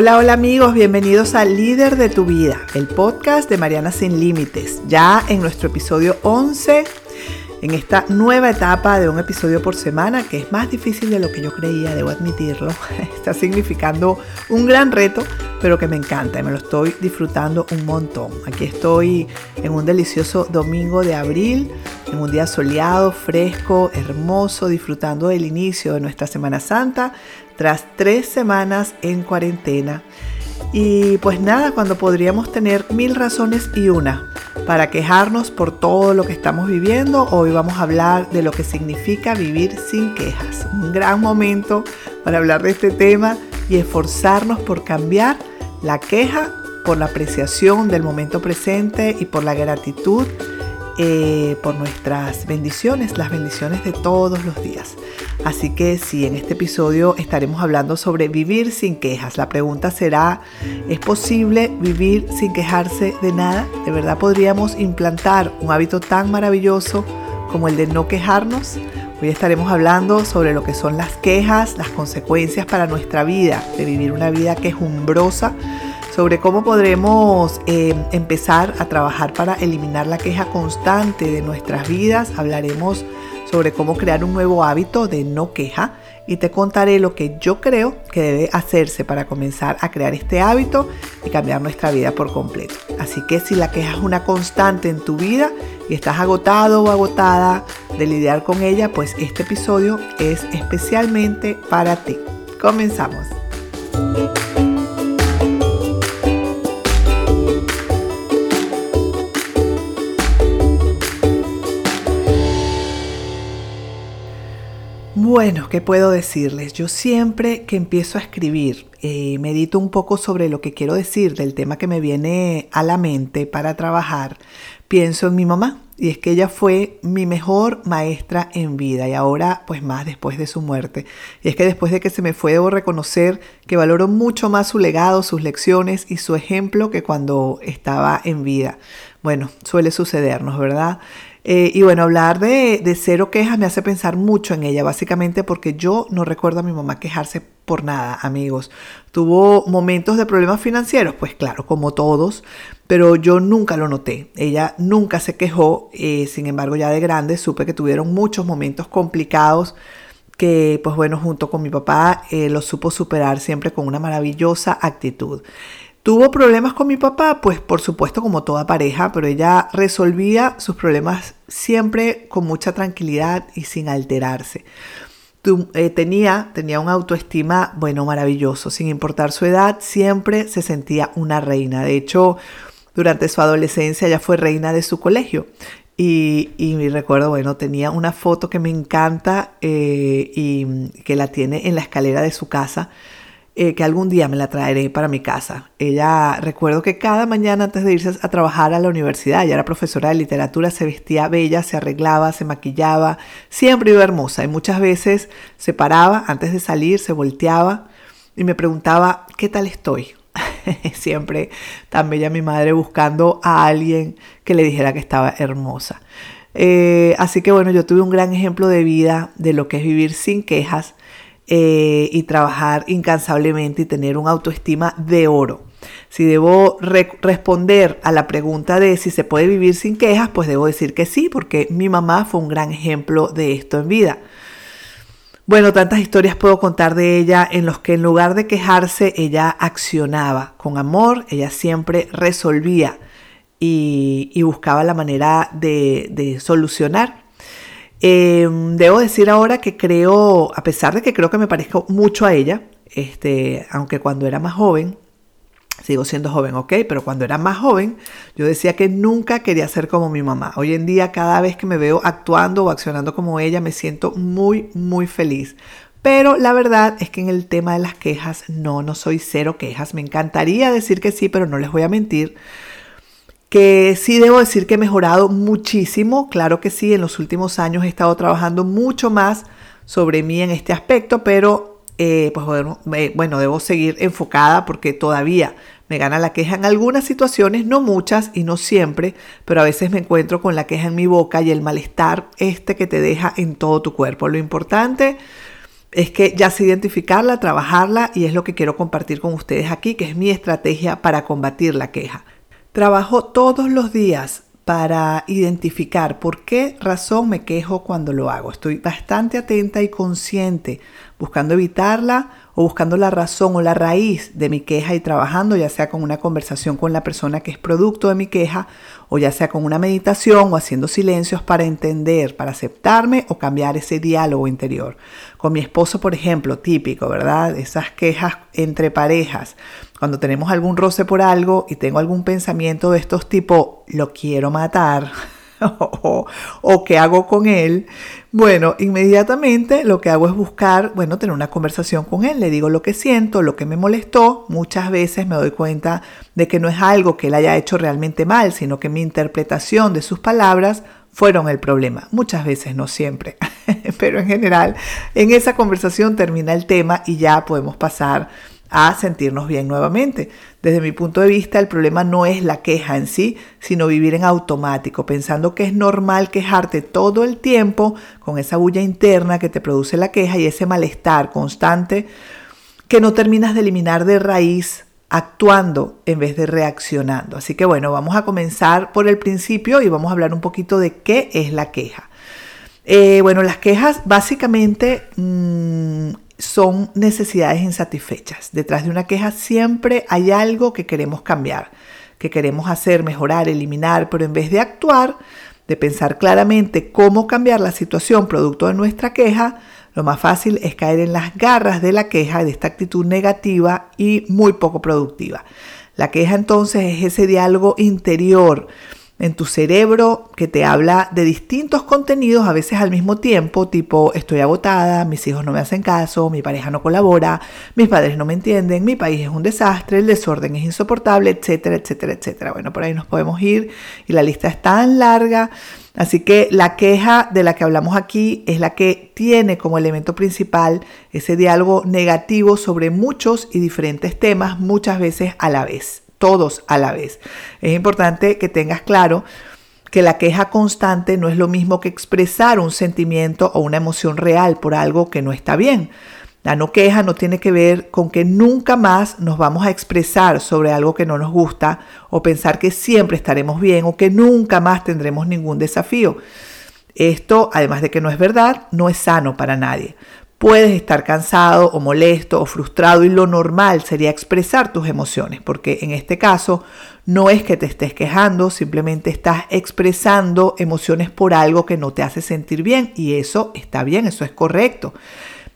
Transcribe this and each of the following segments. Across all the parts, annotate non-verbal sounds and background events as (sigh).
Hola, hola amigos, bienvenidos a Líder de tu Vida, el podcast de Mariana Sin Límites. Ya en nuestro episodio 11, en esta nueva etapa de un episodio por semana, que es más difícil de lo que yo creía, debo admitirlo, (laughs) está significando un gran reto, pero que me encanta y me lo estoy disfrutando un montón. Aquí estoy en un delicioso domingo de abril, en un día soleado, fresco, hermoso, disfrutando del inicio de nuestra Semana Santa tras tres semanas en cuarentena. Y pues nada, cuando podríamos tener mil razones y una para quejarnos por todo lo que estamos viviendo, hoy vamos a hablar de lo que significa vivir sin quejas. Un gran momento para hablar de este tema y esforzarnos por cambiar la queja por la apreciación del momento presente y por la gratitud eh, por nuestras bendiciones, las bendiciones de todos los días. Así que sí, en este episodio estaremos hablando sobre vivir sin quejas. La pregunta será, ¿es posible vivir sin quejarse de nada? ¿De verdad podríamos implantar un hábito tan maravilloso como el de no quejarnos? Hoy estaremos hablando sobre lo que son las quejas, las consecuencias para nuestra vida, de vivir una vida quejumbrosa sobre cómo podremos eh, empezar a trabajar para eliminar la queja constante de nuestras vidas. Hablaremos sobre cómo crear un nuevo hábito de no queja y te contaré lo que yo creo que debe hacerse para comenzar a crear este hábito y cambiar nuestra vida por completo. Así que si la queja es una constante en tu vida y estás agotado o agotada de lidiar con ella, pues este episodio es especialmente para ti. Comenzamos. Bueno, ¿qué puedo decirles? Yo siempre que empiezo a escribir, eh, medito un poco sobre lo que quiero decir del tema que me viene a la mente para trabajar, pienso en mi mamá. Y es que ella fue mi mejor maestra en vida y ahora pues más después de su muerte. Y es que después de que se me fue debo reconocer que valoro mucho más su legado, sus lecciones y su ejemplo que cuando estaba en vida. Bueno, suele sucedernos, ¿verdad? Eh, y bueno, hablar de, cero quejas me hace pensar mucho en ella, básicamente porque yo no recuerdo a mi mamá quejarse por nada, amigos. Tuvo momentos de problemas financieros, pues claro, como todos, pero yo nunca lo noté. Ella nunca se quejó, eh, sin embargo ya de grande supe que tuvieron muchos momentos complicados que pues bueno, junto con mi papá eh, lo supo superar siempre con una maravillosa actitud. ¿Tuvo problemas con mi papá? Pues por supuesto como toda pareja, pero ella resolvía sus problemas siempre con mucha tranquilidad y sin alterarse. Eh, tenía, tenía una autoestima, bueno, maravilloso, sin importar su edad, siempre se sentía una reina. De hecho, durante su adolescencia ella fue reina de su colegio. Y, y recuerdo, bueno, tenía una foto que me encanta eh, y que la tiene en la escalera de su casa eh, que algún día me la traeré para mi casa. Ella, recuerdo que cada mañana antes de irse a trabajar a la universidad, ella era profesora de literatura, se vestía bella, se arreglaba, se maquillaba, siempre iba hermosa y muchas veces se paraba antes de salir, se volteaba y me preguntaba, ¿qué tal estoy? (laughs) siempre tan bella mi madre buscando a alguien que le dijera que estaba hermosa. Eh, así que bueno, yo tuve un gran ejemplo de vida de lo que es vivir sin quejas eh, y trabajar incansablemente y tener un autoestima de oro. Si debo responder a la pregunta de si se puede vivir sin quejas, pues debo decir que sí, porque mi mamá fue un gran ejemplo de esto en vida. Bueno, tantas historias puedo contar de ella en los que en lugar de quejarse, ella accionaba con amor, ella siempre resolvía y, buscaba la manera de solucionar Em, debo decir ahora que creo, a pesar de que creo que me parezco mucho a ella, este, aunque cuando era más joven, sigo siendo joven, ok, pero cuando era más joven, yo decía que nunca quería ser como mi mamá. Hoy en día, cada vez que me veo actuando o accionando como ella, me siento muy, muy feliz. Pero la verdad es que en el tema de las quejas, no, no soy cero quejas. Me encantaría decir que sí, pero no les voy a mentir que sí debo decir que he mejorado muchísimo, claro que sí, en los últimos años he estado trabajando mucho más sobre mí en este aspecto, pero eh, pues bueno, bueno, debo seguir enfocada porque todavía me gana la queja en algunas situaciones, no muchas y no siempre, pero a veces me encuentro con la queja en mi boca y el malestar este que te deja en todo tu cuerpo. Lo importante es que ya sé identificarla, trabajarla y es lo que quiero compartir con ustedes aquí, que es mi estrategia para combatir la queja. Trabajo todos los días para identificar por qué razón me quejo cuando lo hago. Estoy bastante atenta y consciente, buscando evitarla o buscando la razón o la raíz de mi queja y trabajando, ya sea con una conversación con la persona que es producto de mi queja, o ya sea con una meditación o haciendo silencios para entender, para aceptarme o cambiar ese diálogo interior. Con mi esposo, por ejemplo, típico, ¿verdad? Esas quejas entre parejas. Cuando tenemos algún roce por algo y tengo algún pensamiento de estos tipo, lo quiero matar (laughs) o, qué hago con él, bueno, inmediatamente lo que hago es buscar, bueno, tener una conversación con él, le digo lo que siento, lo que me molestó, muchas veces me doy cuenta de que no es algo que él haya hecho realmente mal, sino que mi interpretación de sus palabras fueron el problema. Muchas veces, no siempre, (laughs) pero en general, en esa conversación termina el tema y ya podemos pasar a sentirnos bien nuevamente. Desde mi punto de vista, el problema no es la queja en sí, sino vivir en automático, pensando que es normal quejarte todo el tiempo con esa bulla interna que te produce la queja y ese malestar constante que no terminas de eliminar de raíz actuando en vez de reaccionando. Así que bueno, vamos a comenzar por el principio y vamos a hablar un poquito de qué es la queja. Eh, bueno, las quejas básicamente mm, son necesidades insatisfechas. Detrás de una queja siempre hay algo que queremos cambiar, que queremos hacer, mejorar, eliminar, pero en vez de actuar, de pensar claramente cómo cambiar la situación producto de nuestra queja, lo más fácil es caer en las garras de la queja, de esta actitud negativa y muy poco productiva. La queja entonces es ese diálogo interior en tu cerebro que te habla de distintos contenidos a veces al mismo tiempo, tipo estoy agotada, mis hijos no me hacen caso, mi pareja no colabora, mis padres no me entienden, mi país es un desastre, el desorden es insoportable, etcétera, etcétera, etcétera. Bueno, por ahí nos podemos ir y la lista es tan larga. Así que la queja de la que hablamos aquí es la que tiene como elemento principal ese diálogo negativo sobre muchos y diferentes temas muchas veces a la vez todos a la vez. Es importante que tengas claro que la queja constante no es lo mismo que expresar un sentimiento o una emoción real por algo que no está bien. La no queja no tiene que ver con que nunca más nos vamos a expresar sobre algo que no nos gusta o pensar que siempre estaremos bien o que nunca más tendremos ningún desafío. Esto, además de que no es verdad, no es sano para nadie. Puedes estar cansado o molesto o frustrado y lo normal sería expresar tus emociones, porque en este caso no es que te estés quejando, simplemente estás expresando emociones por algo que no te hace sentir bien y eso está bien, eso es correcto.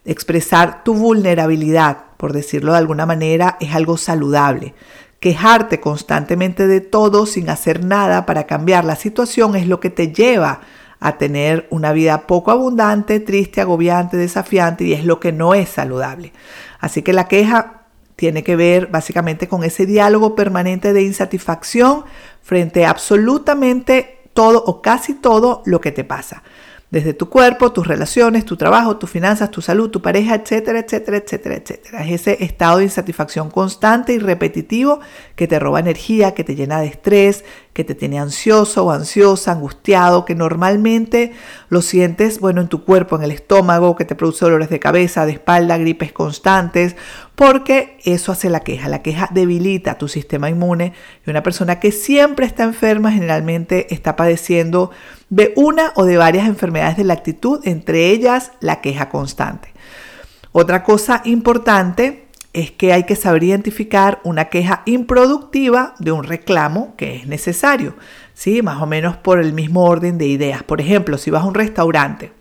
Expresar tu vulnerabilidad, por decirlo de alguna manera, es algo saludable. Quejarte constantemente de todo sin hacer nada para cambiar la situación es lo que te lleva a tener una vida poco abundante, triste, agobiante, desafiante y es lo que no es saludable. Así que la queja tiene que ver básicamente con ese diálogo permanente de insatisfacción frente a absolutamente todo o casi todo lo que te pasa desde tu cuerpo, tus relaciones, tu trabajo, tus finanzas, tu salud, tu pareja, etcétera, etcétera, etcétera, etcétera. Es ese estado de insatisfacción constante y repetitivo que te roba energía, que te llena de estrés, que te tiene ansioso o ansiosa, angustiado, que normalmente lo sientes, bueno, en tu cuerpo, en el estómago, que te produce dolores de cabeza, de espalda, gripes constantes, porque eso hace la queja. La queja debilita tu sistema inmune y una persona que siempre está enferma generalmente está padeciendo de una o de varias enfermedades de la actitud, entre ellas la queja constante. Otra cosa importante es que hay que saber identificar una queja improductiva de un reclamo que es necesario, ¿sí? Más o menos por el mismo orden de ideas. Por ejemplo, si vas a un restaurante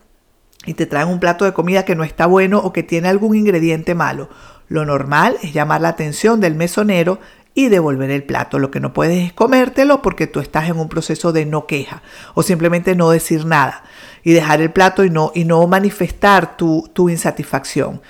y te traen un plato de comida que no está bueno o que tiene algún ingrediente malo, lo normal es llamar la atención del mesonero y devolver el plato. Lo que no puedes es comértelo porque tú estás en un proceso de no queja o simplemente no decir nada y dejar el plato y no, y no manifestar tu, tu insatisfacción.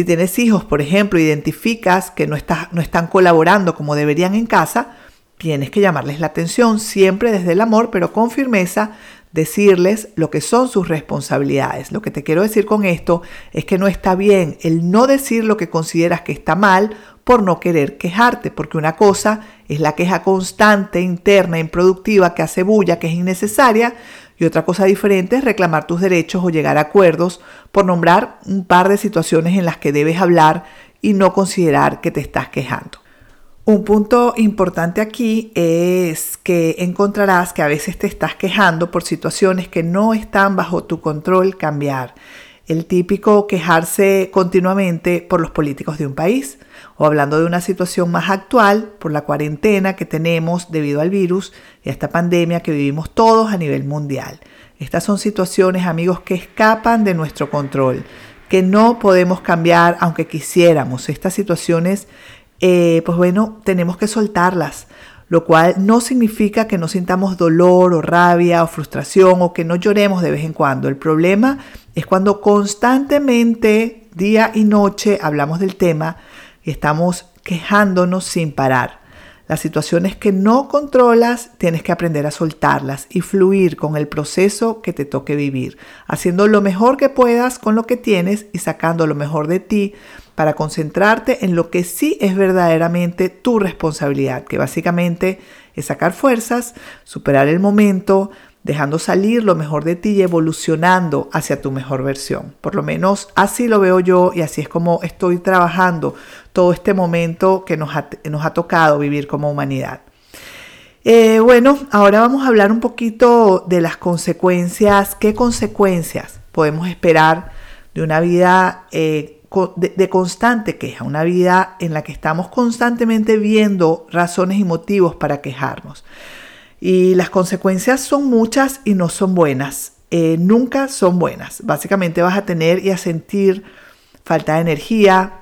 Si tienes hijos, por ejemplo, identificas que no, no están colaborando como deberían en casa, tienes que llamarles la atención siempre desde el amor, pero con firmeza, decirles lo que son sus responsabilidades. Lo que te quiero decir con esto es que no está bien el no decir lo que consideras que está mal por no querer quejarte, porque una cosa es la queja constante, interna, improductiva, que hace bulla, que es innecesaria, Y otra cosa diferente es reclamar tus derechos o llegar a acuerdos por nombrar un par de situaciones en las que debes hablar y no considerar que te estás quejando. Un punto importante aquí es que encontrarás que a veces te estás quejando por situaciones que no están bajo tu control cambiar. El típico quejarse continuamente por los políticos de un país o hablando de una situación más actual por la cuarentena que tenemos debido al virus y a esta pandemia que vivimos todos a nivel mundial. Estas son situaciones, amigos, que escapan de nuestro control, que no podemos cambiar aunque quisiéramos. Estas situaciones eh, pues bueno, tenemos que soltarlas, lo cual no significa que no sintamos dolor o rabia o frustración o que no lloremos de vez en cuando. El problema es cuando constantemente, día y noche, hablamos del tema y estamos quejándonos sin parar. Las situaciones que no controlas tienes que aprender a soltarlas y fluir con el proceso que te toque vivir, haciendo lo mejor que puedas con lo que tienes y sacando lo mejor de ti para concentrarte en lo que sí es verdaderamente tu responsabilidad, que básicamente es sacar fuerzas, superar el momento, dejando salir lo mejor de ti y evolucionando hacia tu mejor versión. Por lo menos así lo veo yo y así es como estoy trabajando todo este momento que nos ha, tocado vivir como humanidad. Eh, bueno, ahora vamos a hablar un poquito de las consecuencias. ¿Qué consecuencias podemos esperar de una vida eh, de, constante queja, una vida en la que estamos constantemente viendo razones y motivos para quejarnos. Y las consecuencias son muchas y no son buenas. Eh, nunca son buenas. Básicamente vas a tener y a sentir falta de energía,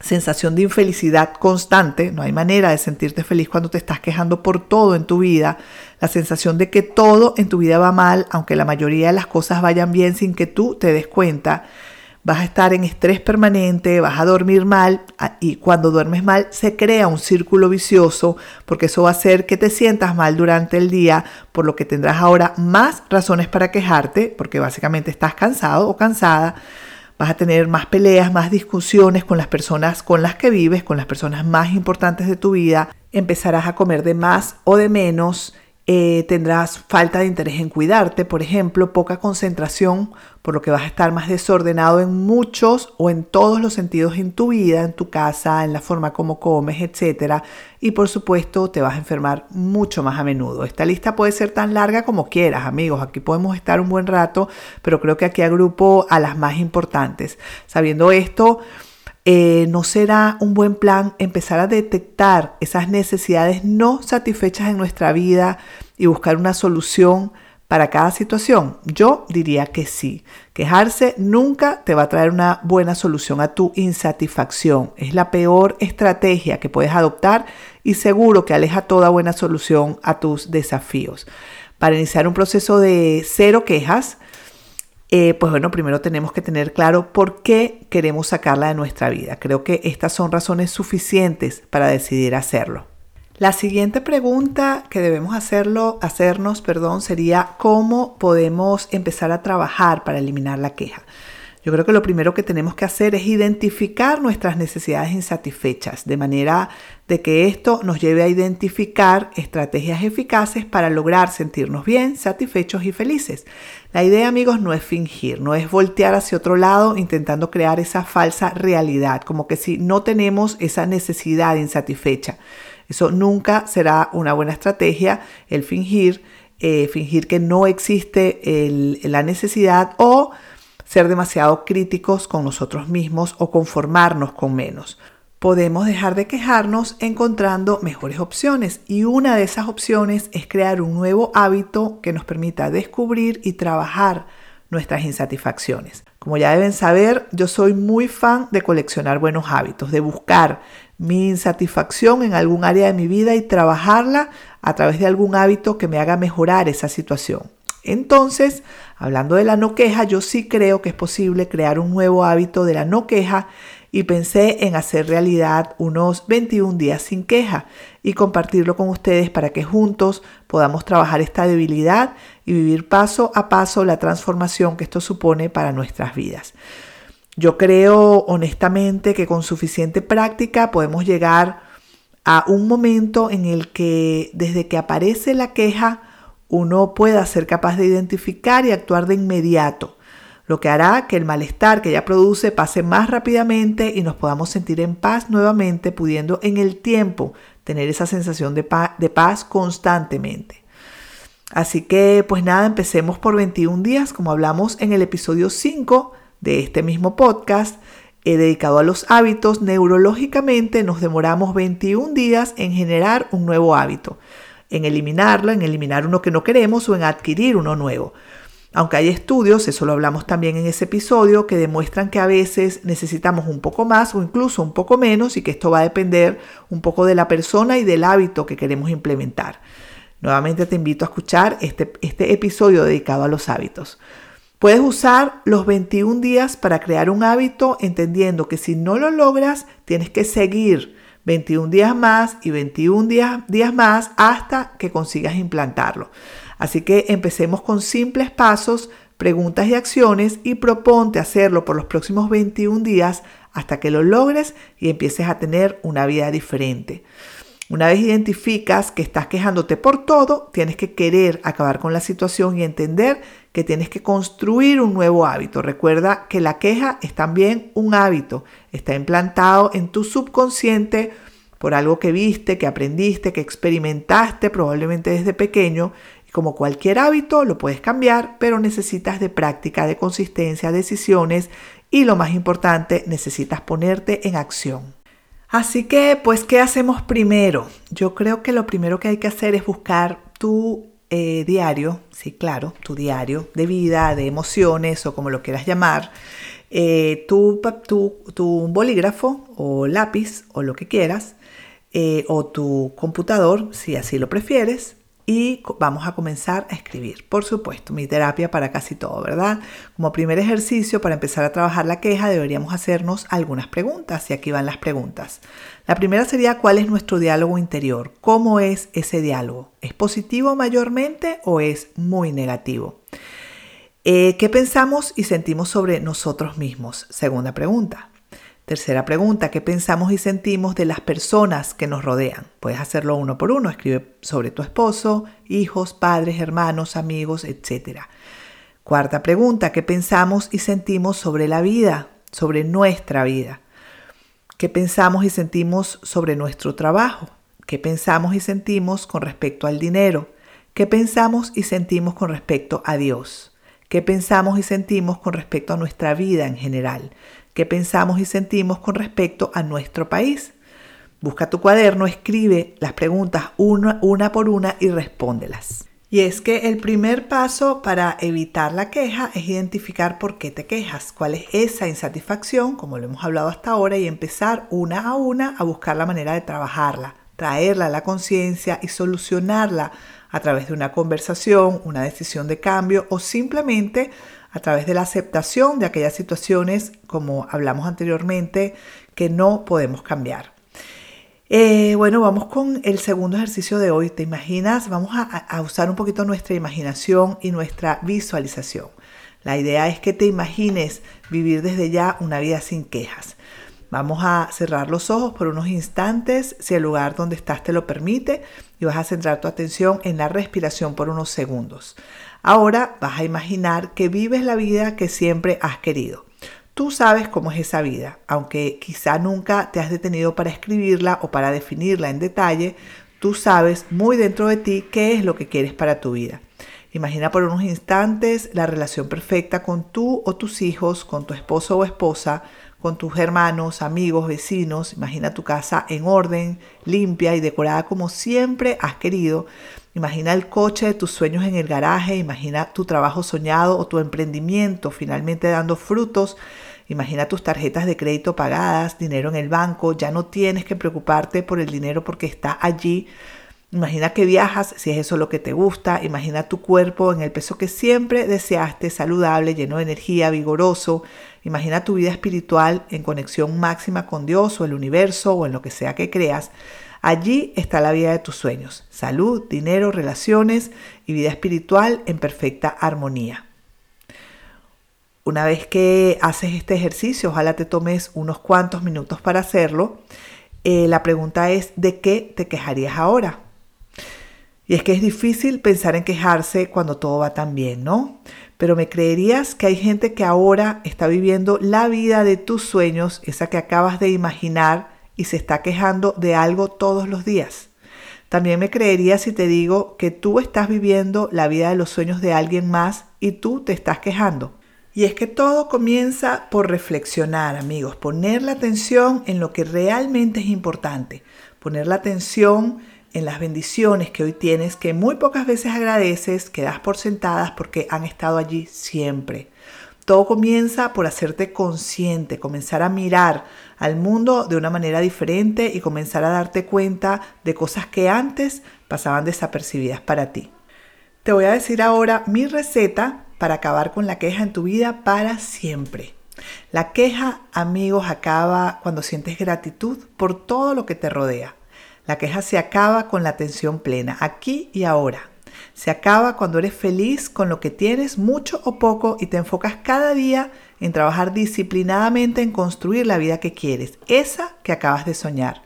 sensación de infelicidad constante. No hay manera de sentirte feliz cuando te estás quejando por todo en tu vida. La sensación de que todo en tu vida va mal, aunque la mayoría de las cosas vayan bien sin que tú te des cuenta vas a estar en estrés permanente, vas a dormir mal y cuando duermes mal se crea un círculo vicioso porque eso va a hacer que te sientas mal durante el día, por lo que tendrás ahora más razones para quejarte porque básicamente estás cansado o cansada. Vas a tener más peleas, más discusiones con las personas con las que vives, con las personas más importantes de tu vida. Empezarás a comer de más o de menos eh, tendrás falta de interés en cuidarte, por ejemplo, poca concentración, por lo que vas a estar más desordenado en muchos o en todos los sentidos en tu vida, en tu casa, en la forma como comes, etc. Y por supuesto, te vas a enfermar mucho más a menudo. Esta lista puede ser tan larga como quieras, amigos. Aquí podemos estar un buen rato, pero creo que aquí agrupo a las más importantes. Sabiendo esto, eh, no será un buen plan empezar a detectar esas necesidades no satisfechas en nuestra vida y buscar una solución para cada situación? Yo diría que sí. Quejarse nunca te va a traer una buena solución a tu insatisfacción. Es la peor estrategia que puedes adoptar y seguro que aleja toda buena solución a tus desafíos. Para iniciar un proceso de cero quejas, eh, pues bueno, primero tenemos que tener claro por qué queremos sacarla de nuestra vida. Creo que estas son razones suficientes para decidir hacerlo. La siguiente pregunta que debemos hacerlo, hacernos perdón, sería cómo podemos empezar a trabajar para eliminar la queja. Yo creo que lo primero que tenemos que hacer es identificar nuestras necesidades insatisfechas, de manera de que esto nos lleve a identificar estrategias eficaces para lograr sentirnos bien, satisfechos y felices. La idea, amigos, no es fingir, no es voltear hacia otro lado intentando crear esa falsa realidad, como que si no tenemos esa necesidad insatisfecha. Eso nunca será una buena estrategia, el fingir, eh, fingir que no existe la necesidad o ser demasiado críticos con nosotros mismos o conformarnos con menos. Podemos dejar de quejarnos encontrando mejores opciones y una de esas opciones es crear un nuevo hábito que nos permita descubrir y trabajar nuestras insatisfacciones. Como ya deben saber, yo soy muy fan de coleccionar buenos hábitos, de buscar mi insatisfacción en algún área de mi vida y trabajarla a través de algún hábito que me haga mejorar esa situación. Entonces, hablando de la no queja, yo sí creo que es posible crear un nuevo hábito de la no queja y pensé en hacer realidad unos 21 días sin queja y compartirlo con ustedes para que juntos podamos trabajar esta debilidad y vivir paso a paso la transformación que esto supone para nuestras vidas. Yo creo honestamente que con suficiente práctica podemos llegar a un momento en el que desde que aparece la queja uno pueda ser capaz de identificar y actuar de inmediato, lo que hará que el malestar que ella produce pase más rápidamente y nos podamos sentir en paz nuevamente, pudiendo en el tiempo tener esa sensación de paz, de paz constantemente. Así que, pues nada, empecemos por 21 días, como hablamos en el episodio 5 de este mismo podcast. He dedicado a los hábitos, neurológicamente nos demoramos 21 días en generar un nuevo hábito, en eliminarlo, en eliminar uno que no queremos o en adquirir uno nuevo. Aunque hay estudios, eso lo hablamos también en ese episodio, que demuestran que a veces necesitamos un poco más o incluso un poco menos y que esto va a depender un poco de la persona y del hábito que queremos implementar. Nuevamente te invito a escuchar este, este episodio dedicado a los hábitos. Puedes usar los 21 días para crear un hábito entendiendo que si no lo logras, tienes que seguir 21 días más y 21 días, días más hasta que consigas implantarlo. Así que empecemos con simples pasos, preguntas y acciones y proponte hacerlo por los próximos 21 días hasta que lo logres y empieces a tener una vida diferente. Una vez identificas que estás quejándote por todo, tienes que querer acabar con la situación y entender que tienes que construir un nuevo hábito. Recuerda que la queja es también un hábito, está implantado en tu subconsciente por algo que viste, que aprendiste, que experimentaste probablemente desde pequeño. Y como cualquier hábito, lo puedes cambiar, pero necesitas de práctica, de consistencia, decisiones y lo más importante, necesitas ponerte en acción. Así que, pues, ¿qué hacemos primero? Yo creo que lo primero que hay que hacer es buscar tu eh, diario, sí, claro, tu diario de vida, de emociones o como lo quieras llamar, eh, tu, tu, bolígrafo o lápiz o lo que quieras, eh, o tu computador, si así lo prefieres, y vamos a comenzar a escribir. Por supuesto, mi terapia para casi todo, ¿verdad? Como primer ejercicio para empezar a trabajar la queja deberíamos hacernos algunas preguntas y aquí van las preguntas. La primera sería ¿cuál es nuestro diálogo interior? ¿Cómo es ese diálogo? ¿Es positivo mayormente o es muy negativo? Eh, ¿Qué pensamos y sentimos sobre nosotros mismos? Segunda pregunta. Tercera pregunta, ¿qué pensamos y sentimos de las personas que nos rodean? Puedes hacerlo uno por uno, escribe sobre tu esposo, hijos, padres, hermanos, amigos, etc. Cuarta pregunta, ¿qué pensamos y sentimos sobre la vida, sobre nuestra vida? ¿Qué pensamos y sentimos sobre nuestro trabajo? ¿Qué pensamos y sentimos con respecto al dinero? ¿Qué pensamos y sentimos con respecto a Dios? ¿Qué pensamos y sentimos con respecto a nuestra vida en general? Qué pensamos y sentimos con respecto a nuestro país. Busca tu cuaderno, escribe las preguntas una, una por una y respóndelas. Y es que el primer paso para evitar la queja es identificar por qué te quejas, cuál es esa insatisfacción, como lo hemos hablado hasta ahora, y empezar una a una a buscar la manera de trabajarla, traerla a la conciencia y solucionarla a través de una conversación, una decisión de cambio o simplemente a través de la aceptación de aquellas situaciones, como hablamos anteriormente, que no podemos cambiar. Eh, bueno, vamos con el segundo ejercicio de hoy. ¿Te imaginas? Vamos a, a usar un poquito nuestra imaginación y nuestra visualización. La idea es que te imagines vivir desde ya una vida sin quejas. Vamos a cerrar los ojos por unos instantes, si el lugar donde estás te lo permite, y vas a centrar tu atención en la respiración por unos segundos. Ahora vas a imaginar que vives la vida que siempre has querido. Tú sabes cómo es esa vida, aunque quizá nunca te has detenido para escribirla o para definirla en detalle, tú sabes muy dentro de ti qué es lo que quieres para tu vida. Imagina por unos instantes la relación perfecta con tú o tus hijos, con tu esposo o esposa, con tus hermanos, amigos, vecinos. Imagina tu casa en orden, limpia y decorada como siempre has querido. Imagina el coche de tus sueños en el garaje, imagina tu trabajo soñado o tu emprendimiento finalmente dando frutos. Imagina tus tarjetas de crédito pagadas, dinero en el banco, ya no tienes que preocuparte por el dinero porque está allí. Imagina que viajas, si es eso lo que te gusta. Imagina tu cuerpo en el peso que siempre deseaste, saludable, lleno de energía, vigoroso. Imagina tu vida espiritual en conexión máxima con Dios o el universo o en lo que sea que creas. Allí está la vida de tus sueños, salud, dinero, relaciones y vida espiritual en perfecta armonía. Una vez que haces este ejercicio, ojalá te tomes unos cuantos minutos para hacerlo. Eh, la pregunta es, ¿de qué te quejarías ahora? Y es que es difícil pensar en quejarse cuando todo va tan bien, ¿no? Pero me creerías que hay gente que ahora está viviendo la vida de tus sueños, esa que acabas de imaginar, y se está quejando de algo todos los días. También me creerías si te digo que tú estás viviendo la vida de los sueños de alguien más y tú te estás quejando. Y es que todo comienza por reflexionar, amigos, poner la atención en lo que realmente es importante, poner la atención en las bendiciones que hoy tienes, que muy pocas veces agradeces, que das por sentadas porque han estado allí siempre. Todo comienza por hacerte consciente, comenzar a mirar al mundo de una manera diferente y comenzar a darte cuenta de cosas que antes pasaban desapercibidas para ti. Te voy a decir ahora mi receta para acabar con la queja en tu vida para siempre. La queja, amigos, acaba cuando sientes gratitud por todo lo que te rodea. La queja se acaba con la atención plena, aquí y ahora. Se acaba cuando eres feliz con lo que tienes, mucho o poco, y te enfocas cada día en trabajar disciplinadamente en construir la vida que quieres, esa que acabas de soñar.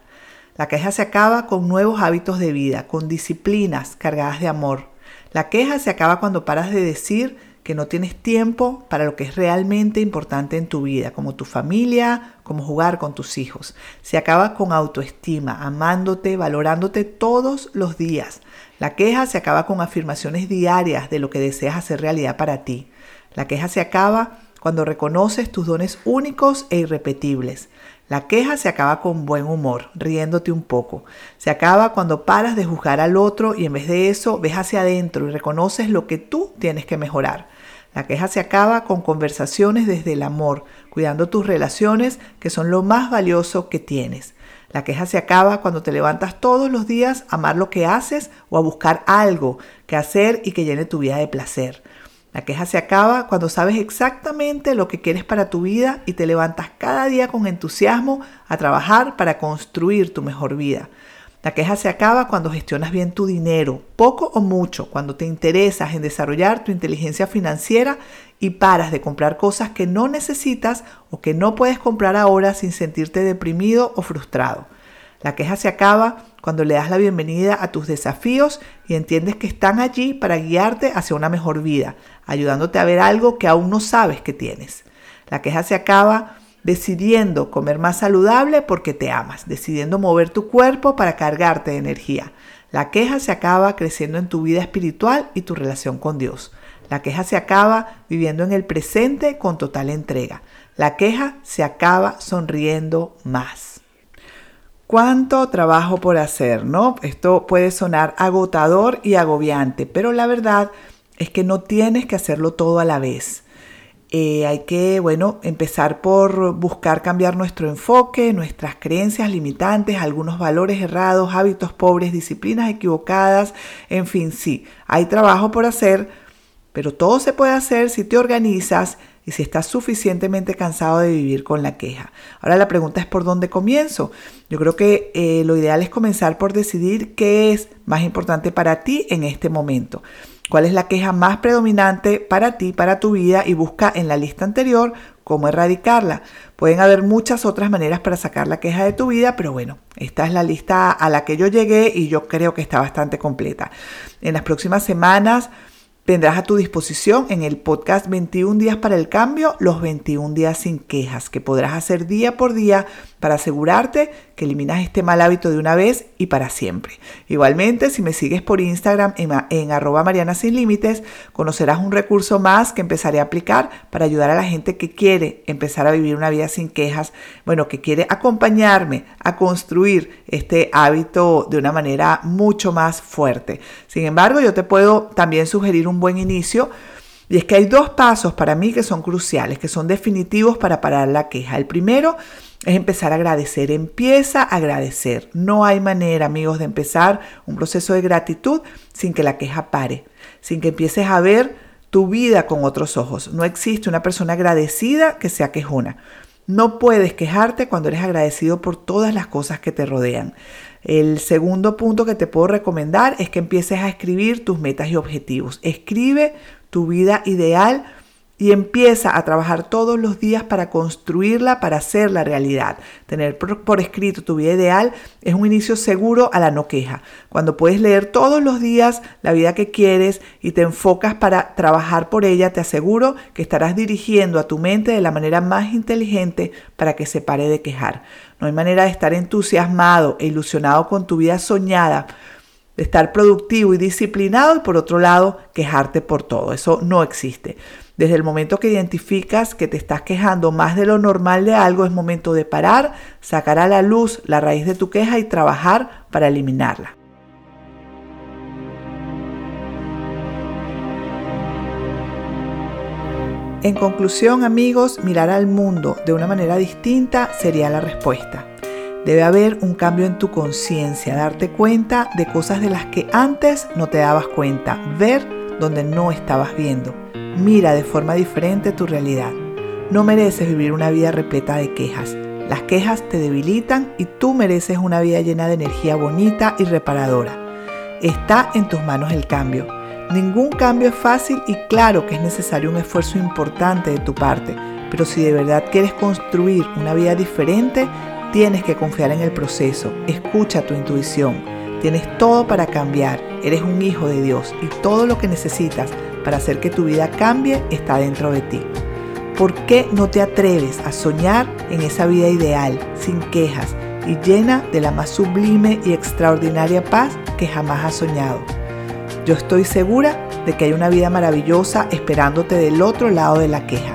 La queja se acaba con nuevos hábitos de vida, con disciplinas cargadas de amor. La queja se acaba cuando paras de decir que no tienes tiempo para lo que es realmente importante en tu vida, como tu familia, como jugar con tus hijos. Se acaba con autoestima, amándote, valorándote todos los días. La queja se acaba con afirmaciones diarias de lo que deseas hacer realidad para ti. La queja se acaba cuando reconoces tus dones únicos e irrepetibles. La queja se acaba con buen humor, riéndote un poco. Se acaba cuando paras de juzgar al otro y en vez de eso ves hacia adentro y reconoces lo que tú tienes que mejorar. La queja se acaba con conversaciones desde el amor, cuidando tus relaciones que son lo más valioso que tienes. La queja se acaba cuando te levantas todos los días a amar lo que haces o a buscar algo que hacer y que llene tu vida de placer. La queja se acaba cuando sabes exactamente lo que quieres para tu vida y te levantas cada día con entusiasmo a trabajar para construir tu mejor vida. La queja se acaba cuando gestionas bien tu dinero, poco o mucho, cuando te interesas en desarrollar tu inteligencia financiera y paras de comprar cosas que no necesitas o que no puedes comprar ahora sin sentirte deprimido o frustrado. La queja se acaba cuando le das la bienvenida a tus desafíos y entiendes que están allí para guiarte hacia una mejor vida, ayudándote a ver algo que aún no sabes que tienes. La queja se acaba decidiendo comer más saludable porque te amas, decidiendo mover tu cuerpo para cargarte de energía. La queja se acaba creciendo en tu vida espiritual y tu relación con Dios. La queja se acaba viviendo en el presente con total entrega. La queja se acaba sonriendo más cuánto trabajo por hacer, ¿no? Esto puede sonar agotador y agobiante, pero la verdad es que no tienes que hacerlo todo a la vez. Eh, hay que, bueno, empezar por buscar cambiar nuestro enfoque, nuestras creencias limitantes, algunos valores errados, hábitos pobres, disciplinas equivocadas, en fin, sí, hay trabajo por hacer, pero todo se puede hacer si te organizas y si estás suficientemente cansado de vivir con la queja. Ahora la pregunta es por dónde comienzo. Yo creo que eh, lo ideal es comenzar por decidir qué es más importante para ti en este momento. ¿Cuál es la queja más predominante para ti, para tu vida? Y busca en la lista anterior cómo erradicarla. Pueden haber muchas otras maneras para sacar la queja de tu vida, pero bueno, esta es la lista a la que yo llegué y yo creo que está bastante completa. En las próximas semanas Tendrás a tu disposición en el podcast 21 días para el cambio los 21 días sin quejas que podrás hacer día por día para asegurarte que eliminas este mal hábito de una vez y para siempre. Igualmente, si me sigues por Instagram en, arroba Mariana Sin Límites, conocerás un recurso más que empezaré a aplicar para ayudar a la gente que quiere empezar a vivir una vida sin quejas, bueno, que quiere acompañarme a construir este hábito de una manera mucho más fuerte. Sin embargo, yo te puedo también sugerir un buen inicio y es que hay dos pasos para mí que son cruciales, que son definitivos para parar la queja. El primero es empezar a agradecer. Empieza a agradecer. No hay manera, amigos, de empezar un proceso de gratitud sin que la queja pare, sin que empieces a ver tu vida con otros ojos. No existe una persona agradecida que sea quejona. No puedes quejarte cuando eres agradecido por todas las cosas que te rodean. El segundo punto que te puedo recomendar es que empieces a escribir tus metas y objetivos. Escribe tu vida ideal y empieza a trabajar todos los días para construirla, para hacer la realidad. Tener por, escrito tu vida ideal es un inicio seguro a la no queja. Cuando puedes leer todos los días la vida que quieres y te enfocas para trabajar por ella, te aseguro que estarás dirigiendo a tu mente de la manera más inteligente para que se pare de quejar. No hay manera de estar entusiasmado e ilusionado con tu vida soñada de estar productivo y disciplinado y por otro lado quejarte por todo. Eso no existe. Desde el momento que identificas que te estás quejando más de lo normal de algo, es momento de parar, sacar a la luz la raíz de tu queja y trabajar para eliminarla. En conclusión, amigos, mirar al mundo de una manera distinta sería la respuesta. Debe haber un cambio en tu conciencia, darte cuenta de cosas de las que antes no te dabas cuenta, ver donde no estabas viendo. Mira de forma diferente tu realidad. No mereces vivir una vida repleta de quejas. Las quejas te debilitan y tú mereces una vida llena de energía bonita y reparadora. Está en tus manos el cambio. Ningún cambio es fácil y claro que es necesario un esfuerzo importante de tu parte, pero si de verdad quieres construir una vida diferente, Tienes que confiar en el proceso, escucha tu intuición. Tienes todo para cambiar, eres un hijo de Dios y todo lo que necesitas para hacer que tu vida cambie está dentro de ti. ¿Por qué no te atreves a soñar en esa vida ideal, sin quejas y llena de la más sublime y extraordinaria paz que jamás has soñado? Yo estoy segura de que hay una vida maravillosa esperándote del otro lado de la queja.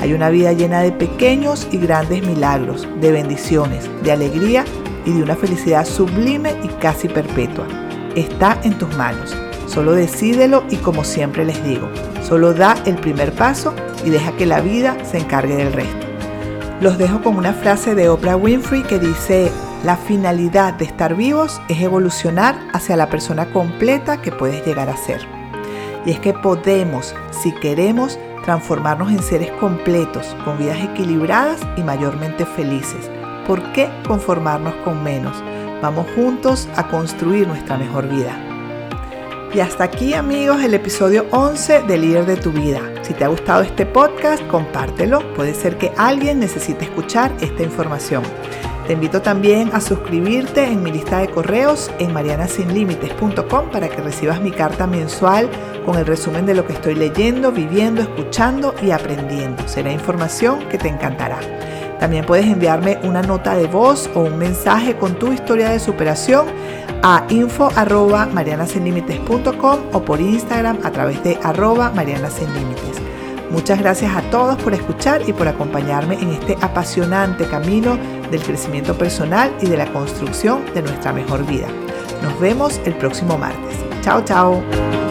Hay una vida llena de pequeños y grandes milagros, de bendiciones, de alegría y de una felicidad sublime y casi perpetua. Está en tus manos. Solo decídelo y como siempre les digo, solo da el primer paso y deja que la vida se encargue del resto. Los dejo con una frase de Oprah Winfrey que dice, la finalidad de estar vivos es evolucionar hacia la persona completa que puedes llegar a ser. Y es que podemos, si queremos, transformarnos en seres completos, con vidas equilibradas y mayormente felices. ¿Por qué conformarnos con menos? Vamos juntos a construir nuestra mejor vida. Y hasta aquí amigos el episodio 11 de Líder de tu vida. Si te ha gustado este podcast, compártelo. Puede ser que alguien necesite escuchar esta información. Te invito también a suscribirte en mi lista de correos en marianasinlimites.com para que recibas mi carta mensual con el resumen de lo que estoy leyendo, viviendo, escuchando y aprendiendo. Será información que te encantará. También puedes enviarme una nota de voz o un mensaje con tu historia de superación a info arroba o por Instagram a través de arroba Muchas gracias a todos por escuchar y por acompañarme en este apasionante camino del crecimiento personal y de la construcción de nuestra mejor vida. Nos vemos el próximo martes. Chao, chao.